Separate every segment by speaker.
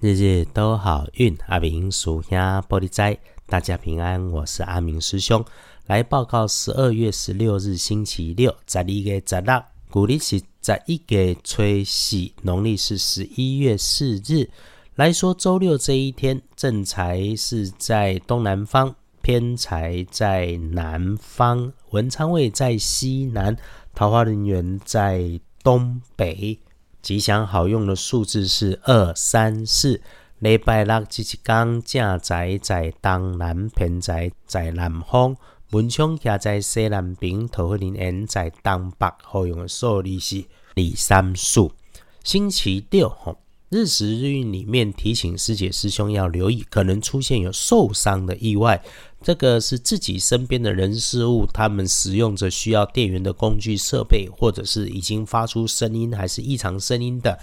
Speaker 1: 日日都好运，阿明属下玻璃斋，大家平安。我是阿明师兄，来报告十二月十六日星期六，十二月十六，古历是十一月初四，农历是十一月四日。来说周六这一天，正财是在东南方，偏财在南方，文昌位在西南，桃花人员在东北。吉祥好用的数字是二三四。礼拜六即一天，正宅在东南，偏宅在南方，门窗徛在西南边，桃花林缘在东北。好用的数字是二三四。星期六，吼。日时日运里面提醒师姐师兄要留意，可能出现有受伤的意外。这个是自己身边的人事物，他们使用着需要电源的工具设备，或者是已经发出声音还是异常声音的，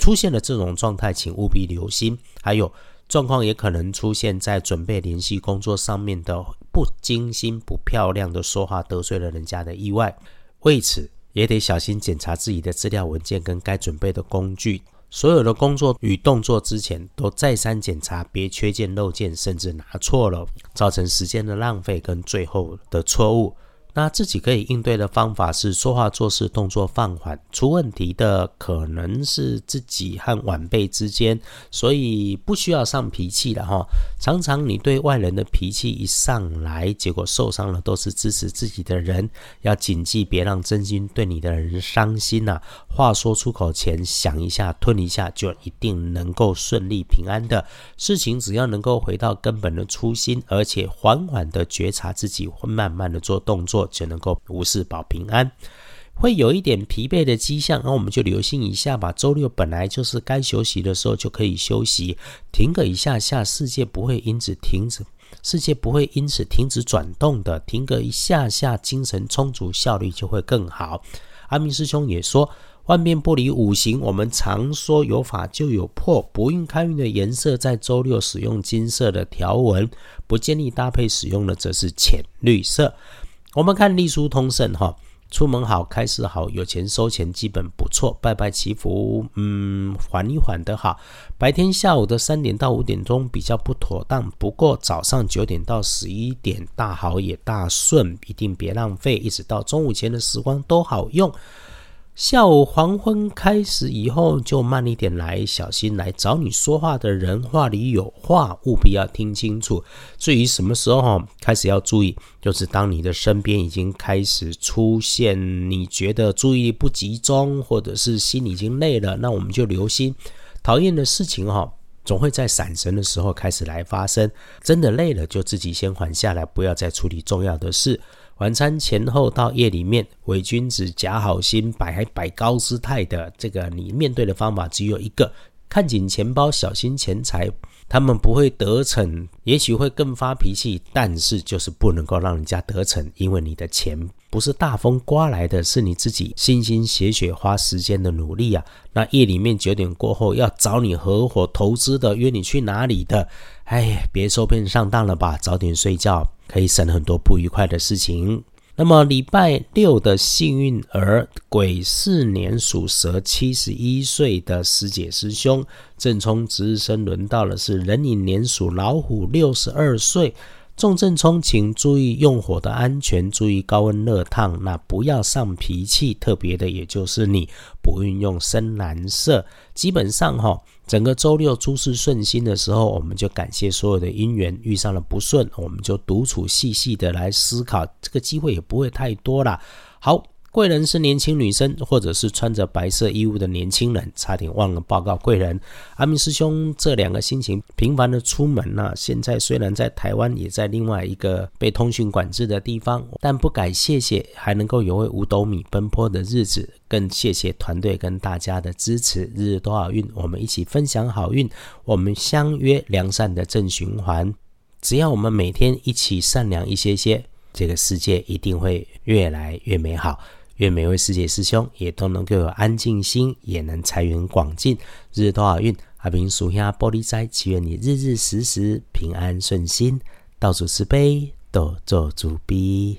Speaker 1: 出现了这种状态，请务必留心。还有状况也可能出现在准备联系工作上面的不精心、不漂亮的说话得罪了人家的意外。为此也得小心检查自己的资料文件跟该准备的工具。所有的工作与动作之前都再三检查，别缺件漏件，甚至拿错了，造成时间的浪费跟最后的错误。那自己可以应对的方法是说话做事动作放缓，出问题的可能是自己和晚辈之间，所以不需要上脾气的哈。常常你对外人的脾气一上来，结果受伤了都是支持自己的人，要谨记别让真心对你的人伤心呐。话说出口前想一下，吞一下，就一定能够顺利平安的。事情只要能够回到根本的初心，而且缓缓的觉察自己，会慢慢的做动作。就能够无事保平安，会有一点疲惫的迹象，那我们就留心一下吧。周六本来就是该休息的时候，就可以休息，停个一下下，世界不会因此停止，世界不会因此停止转动的。停个一下下，精神充足，效率就会更好。阿明师兄也说，万变不离五行，我们常说有法就有破，不运开运的颜色在周六使用金色的条纹，不建议搭配使用的则是浅绿色。我们看隶书通胜哈，出门好，开始好，有钱收钱基本不错，拜拜祈福，嗯，缓一缓的好。白天下午的三点到五点钟比较不妥当，不过早上九点到十一点大好也大顺，一定别浪费，一直到中午前的时光都好用。下午黄昏开始以后，就慢一点来，小心来找你说话的人话里有话，务必要听清楚。至于什么时候开始要注意，就是当你的身边已经开始出现你觉得注意力不集中，或者是心已经累了，那我们就留心讨厌的事情哈，总会在闪神的时候开始来发生。真的累了，就自己先缓下来，不要再处理重要的事。晚餐前后到夜里面，伪君子假好心，摆还摆高姿态的，这个你面对的方法只有一个：看紧钱包，小心钱财。他们不会得逞，也许会更发脾气，但是就是不能够让人家得逞，因为你的钱不是大风刮来的，是你自己辛辛血血花时间的努力啊。那夜里面九点过后要找你合伙投资的，约你去哪里的？哎，别受骗上当了吧，早点睡觉。可以省很多不愉快的事情。那么礼拜六的幸运儿，癸巳年属蛇，七十一岁的师姐师兄，正冲值日生轮到了是壬寅年属老虎，六十二岁。重症冲，请注意用火的安全，注意高温热烫，那不要上脾气。特别的，也就是你不运用深蓝色。基本上哈，整个周六诸事顺心的时候，我们就感谢所有的因缘；遇上了不顺，我们就独处细细的来思考，这个机会也不会太多了。好。贵人是年轻女生，或者是穿着白色衣物的年轻人。差点忘了报告贵人，阿明师兄这两个心情频繁的出门呢。现在虽然在台湾，也在另外一个被通讯管制的地方，但不改谢谢，还能够有位五斗米奔波的日子。更谢谢团队跟大家的支持，日日多好运，我们一起分享好运，我们相约良善的正循环。只要我们每天一起善良一些些，这个世界一定会越来越美好。愿每位师姐师兄也都能够有安静心，也能财源广进，日日都好运。阿明属下玻璃斋，祈愿你日日时时平安顺心，道主慈悲，多做主逼。